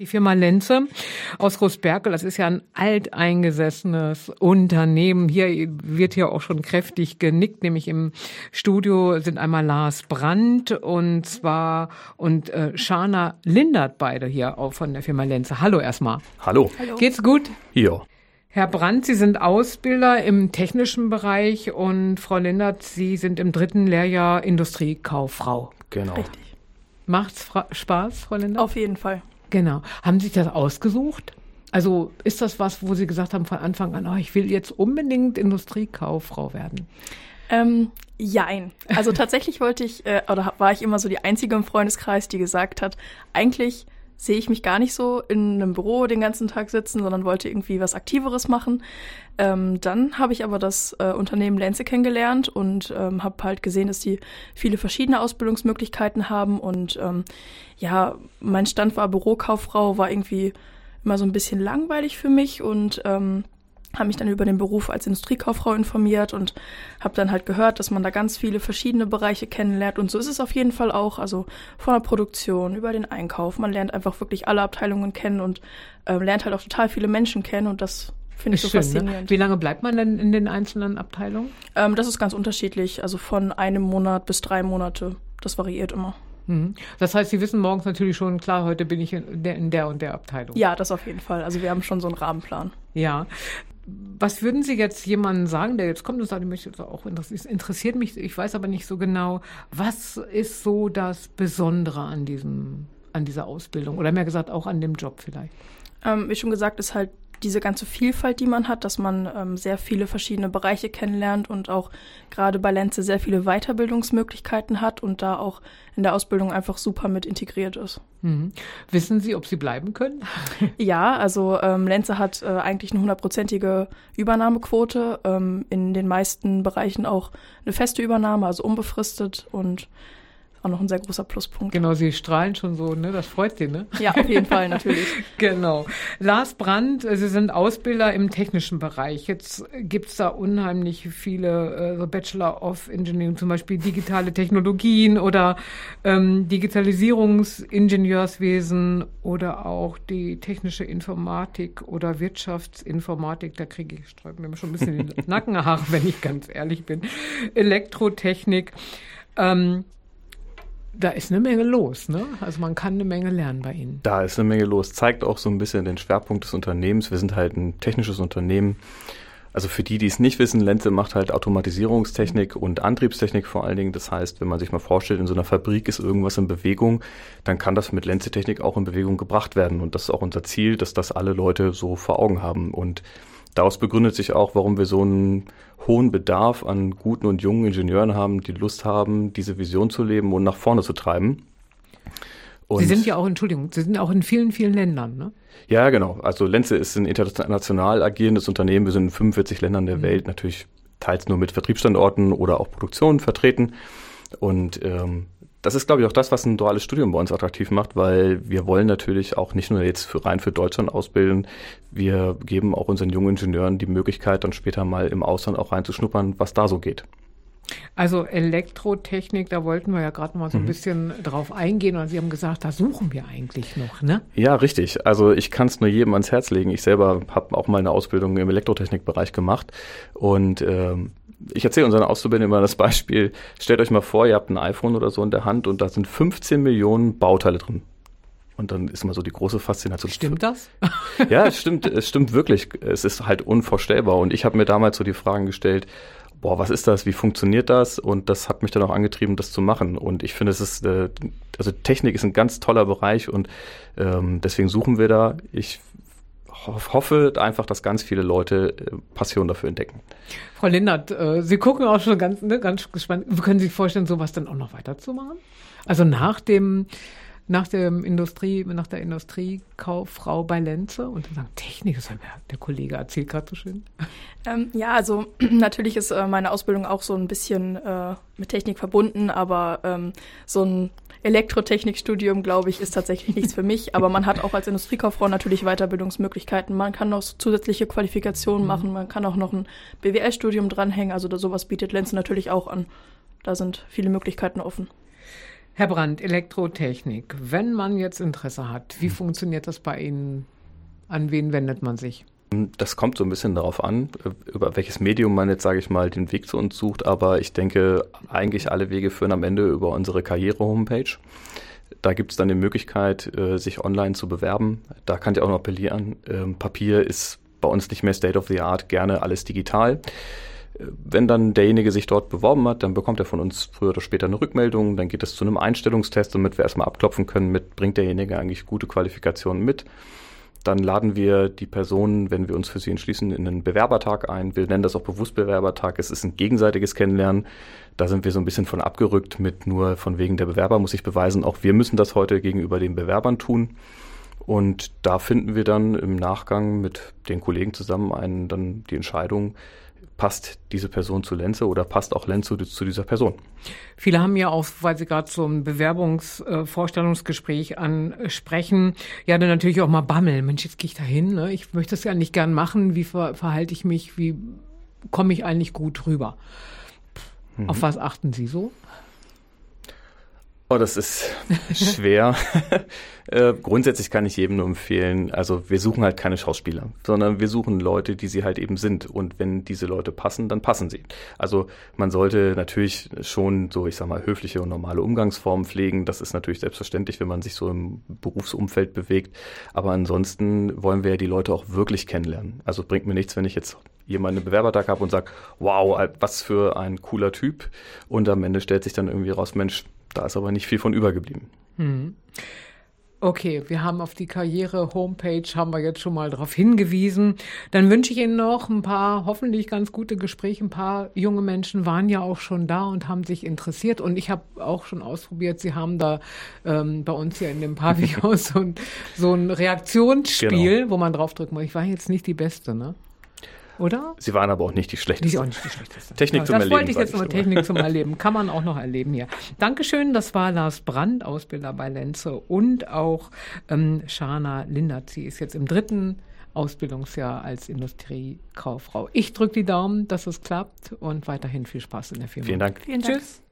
Die Firma Lenze aus Großberkel, das ist ja ein alteingesessenes Unternehmen. Hier wird hier auch schon kräftig genickt, nämlich im Studio sind einmal Lars Brandt und zwar und äh, Shana Lindert beide hier auch von der Firma Lenze. Hallo erstmal. Hallo. Hallo. Geht's gut? Ja. Herr Brandt, Sie sind Ausbilder im technischen Bereich und Frau Lindert, Sie sind im dritten Lehrjahr Industriekauffrau. Genau. Richtig. Macht's Spaß, Frau Lindert? Auf jeden Fall. Genau. Haben Sie sich das ausgesucht? Also ist das was, wo Sie gesagt haben von Anfang an, oh, ich will jetzt unbedingt Industriekauffrau werden? Ähm, jein. Also tatsächlich wollte ich, äh, oder war ich immer so die Einzige im Freundeskreis, die gesagt hat, eigentlich sehe ich mich gar nicht so in einem Büro den ganzen Tag sitzen, sondern wollte irgendwie was Aktiveres machen. Ähm, dann habe ich aber das äh, Unternehmen Lenze kennengelernt und ähm, habe halt gesehen, dass die viele verschiedene Ausbildungsmöglichkeiten haben. Und ähm, ja, mein Stand war Bürokauffrau, war irgendwie immer so ein bisschen langweilig für mich und ähm, habe mich dann über den Beruf als Industriekauffrau informiert und habe dann halt gehört, dass man da ganz viele verschiedene Bereiche kennenlernt und so ist es auf jeden Fall auch, also von der Produktion über den Einkauf, man lernt einfach wirklich alle Abteilungen kennen und äh, lernt halt auch total viele Menschen kennen und das finde ich so schön, faszinierend. Ne? Wie lange bleibt man denn in den einzelnen Abteilungen? Ähm, das ist ganz unterschiedlich, also von einem Monat bis drei Monate, das variiert immer. Mhm. Das heißt, Sie wissen morgens natürlich schon, klar, heute bin ich in der, in der und der Abteilung. Ja, das auf jeden Fall. Also wir haben schon so einen Rahmenplan. Ja. Was würden Sie jetzt jemandem sagen, der jetzt kommt und sagt, ich möchte auch interessiert, interessiert mich, ich weiß aber nicht so genau, was ist so das Besondere an diesem, an dieser Ausbildung oder mehr gesagt auch an dem Job vielleicht? Ähm, wie schon gesagt, ist halt diese ganze Vielfalt, die man hat, dass man ähm, sehr viele verschiedene Bereiche kennenlernt und auch gerade bei Lenze sehr viele Weiterbildungsmöglichkeiten hat und da auch in der Ausbildung einfach super mit integriert ist. Mhm. Wissen Sie, ob Sie bleiben können? ja, also ähm, Lenze hat äh, eigentlich eine hundertprozentige Übernahmequote, ähm, in den meisten Bereichen auch eine feste Übernahme, also unbefristet und auch noch ein sehr großer Pluspunkt. Genau, Sie strahlen schon so, ne? Das freut Sie, ne? Ja, auf jeden Fall, natürlich. genau. Lars Brandt, Sie sind Ausbilder im technischen Bereich. Jetzt gibt's da unheimlich viele äh, Bachelor of Engineering, zum Beispiel digitale Technologien oder ähm, Digitalisierungsingenieurswesen oder auch die technische Informatik oder Wirtschaftsinformatik. Da kriege ich sträubt mir schon ein bisschen die Nackenhaare, wenn ich ganz ehrlich bin. Elektrotechnik. Ähm, da ist eine Menge los, ne? Also man kann eine Menge lernen bei Ihnen. Da ist eine Menge los. Zeigt auch so ein bisschen den Schwerpunkt des Unternehmens. Wir sind halt ein technisches Unternehmen. Also für die, die es nicht wissen, Lenze macht halt Automatisierungstechnik und Antriebstechnik vor allen Dingen. Das heißt, wenn man sich mal vorstellt, in so einer Fabrik ist irgendwas in Bewegung, dann kann das mit Lenze-Technik auch in Bewegung gebracht werden. Und das ist auch unser Ziel, dass das alle Leute so vor Augen haben. Und daraus begründet sich auch, warum wir so einen hohen Bedarf an guten und jungen Ingenieuren haben, die Lust haben, diese Vision zu leben und nach vorne zu treiben. Und Sie sind ja auch, Entschuldigung, Sie sind auch in vielen, vielen Ländern, ne? Ja, genau. Also Lenze ist ein international agierendes Unternehmen. Wir sind in 45 Ländern der mhm. Welt, natürlich teils nur mit Vertriebsstandorten oder auch Produktionen vertreten. Und ähm, das ist, glaube ich, auch das, was ein duales Studium bei uns attraktiv macht, weil wir wollen natürlich auch nicht nur jetzt für, rein für Deutschland ausbilden, wir geben auch unseren jungen Ingenieuren die Möglichkeit, dann später mal im Ausland auch reinzuschnuppern, was da so geht. Also Elektrotechnik, da wollten wir ja gerade mal so ein mhm. bisschen drauf eingehen und Sie haben gesagt, da suchen wir eigentlich noch, ne? Ja, richtig. Also ich kann es nur jedem ans Herz legen. Ich selber habe auch mal eine Ausbildung im Elektrotechnikbereich gemacht und ähm, ich erzähle unseren Auszubildenden immer das Beispiel, stellt euch mal vor, ihr habt ein iPhone oder so in der Hand und da sind 15 Millionen Bauteile drin. Und dann ist immer so die große Faszination. Stimmt das? Ja, es stimmt, es stimmt wirklich. Es ist halt unvorstellbar. Und ich habe mir damals so die Fragen gestellt, boah, was ist das? Wie funktioniert das? Und das hat mich dann auch angetrieben, das zu machen. Und ich finde, es ist, äh, also Technik ist ein ganz toller Bereich und ähm, deswegen suchen wir da. Ich hoffe einfach, dass ganz viele Leute äh, Passion dafür entdecken. Frau Lindert, äh, Sie gucken auch schon ganz, ne, ganz gespannt. Können Sie sich vorstellen, sowas dann auch noch weiterzumachen? Also nach dem, nach dem Industrie, nach der Industriekauffrau bei Lenze und dann sagen, Technik, das hat der Kollege erzählt gerade so schön. Ähm, ja, also natürlich ist äh, meine Ausbildung auch so ein bisschen äh, mit Technik verbunden, aber ähm, so ein Elektrotechnikstudium, glaube ich, ist tatsächlich nichts für mich. Aber man hat auch als Industriekauffrau natürlich Weiterbildungsmöglichkeiten. Man kann noch zusätzliche Qualifikationen mhm. machen. Man kann auch noch ein BWL-Studium dranhängen. Also sowas bietet Lenz natürlich auch an. Da sind viele Möglichkeiten offen. Herr Brandt, Elektrotechnik. Wenn man jetzt Interesse hat, wie funktioniert das bei Ihnen? An wen wendet man sich? Das kommt so ein bisschen darauf an, über welches Medium man jetzt, sage ich mal, den Weg zu uns sucht. Aber ich denke, eigentlich alle Wege führen am Ende über unsere Karriere-Homepage. Da gibt es dann die Möglichkeit, äh, sich online zu bewerben. Da kann ich auch noch appellieren. Ähm, Papier ist bei uns nicht mehr State of the Art, gerne alles digital. Wenn dann derjenige sich dort beworben hat, dann bekommt er von uns früher oder später eine Rückmeldung. Dann geht es zu einem Einstellungstest, damit wir erstmal abklopfen können, mit bringt derjenige eigentlich gute Qualifikationen mit. Dann laden wir die Personen, wenn wir uns für sie entschließen, in einen Bewerbertag ein. Wir nennen das auch bewusst Bewerbertag. Es ist ein gegenseitiges Kennenlernen. Da sind wir so ein bisschen von abgerückt mit nur von wegen der Bewerber muss ich beweisen. Auch wir müssen das heute gegenüber den Bewerbern tun. Und da finden wir dann im Nachgang mit den Kollegen zusammen einen, dann die Entscheidung, passt diese Person zu Lenze oder passt auch Lenze zu, dieser Person. Viele haben ja auch, weil Sie gerade zum Bewerbungsvorstellungsgespräch äh, ansprechen, ja dann natürlich auch mal Bammel. Mensch, jetzt gehe ich da hin, ne? ich möchte das ja nicht gern machen. Wie ver verhalte ich mich? Wie komme ich eigentlich gut rüber? Mhm. Auf was achten Sie so? Oh, das ist schwer. äh, grundsätzlich kann ich jedem nur empfehlen, also wir suchen halt keine Schauspieler, sondern wir suchen Leute, die sie halt eben sind. Und wenn diese Leute passen, dann passen sie. Also man sollte natürlich schon so, ich sag mal, höfliche und normale Umgangsformen pflegen. Das ist natürlich selbstverständlich, wenn man sich so im Berufsumfeld bewegt. Aber ansonsten wollen wir ja die Leute auch wirklich kennenlernen. Also bringt mir nichts, wenn ich jetzt jemanden einen Bewerbertag habe und sage, wow, was für ein cooler Typ. Und am Ende stellt sich dann irgendwie raus, Mensch, da ist aber nicht viel von übergeblieben. Hm. Okay, wir haben auf die Karriere-Homepage, haben wir jetzt schon mal darauf hingewiesen. Dann wünsche ich Ihnen noch ein paar hoffentlich ganz gute Gespräche. Ein paar junge Menschen waren ja auch schon da und haben sich interessiert. Und ich habe auch schon ausprobiert, Sie haben da ähm, bei uns hier in dem Pavillon so ein, so ein Reaktionsspiel, genau. wo man draufdrücken muss. Ich war jetzt nicht die Beste, ne? Oder? Sie waren aber auch nicht die schlechteste. Die auch nicht die schlechteste. Technik ja, zum das Erleben. Das wollte ich jetzt nur Technik zum Erleben. Kann man auch noch erleben hier. Dankeschön, das war Lars Brandt, Ausbilder bei Lenze und auch ähm, Shana Lindert. Sie ist jetzt im dritten Ausbildungsjahr als Industriekauffrau. Ich drücke die Daumen, dass es klappt und weiterhin viel Spaß in der Firma. Vielen Dank. Vielen Dank. Tschüss.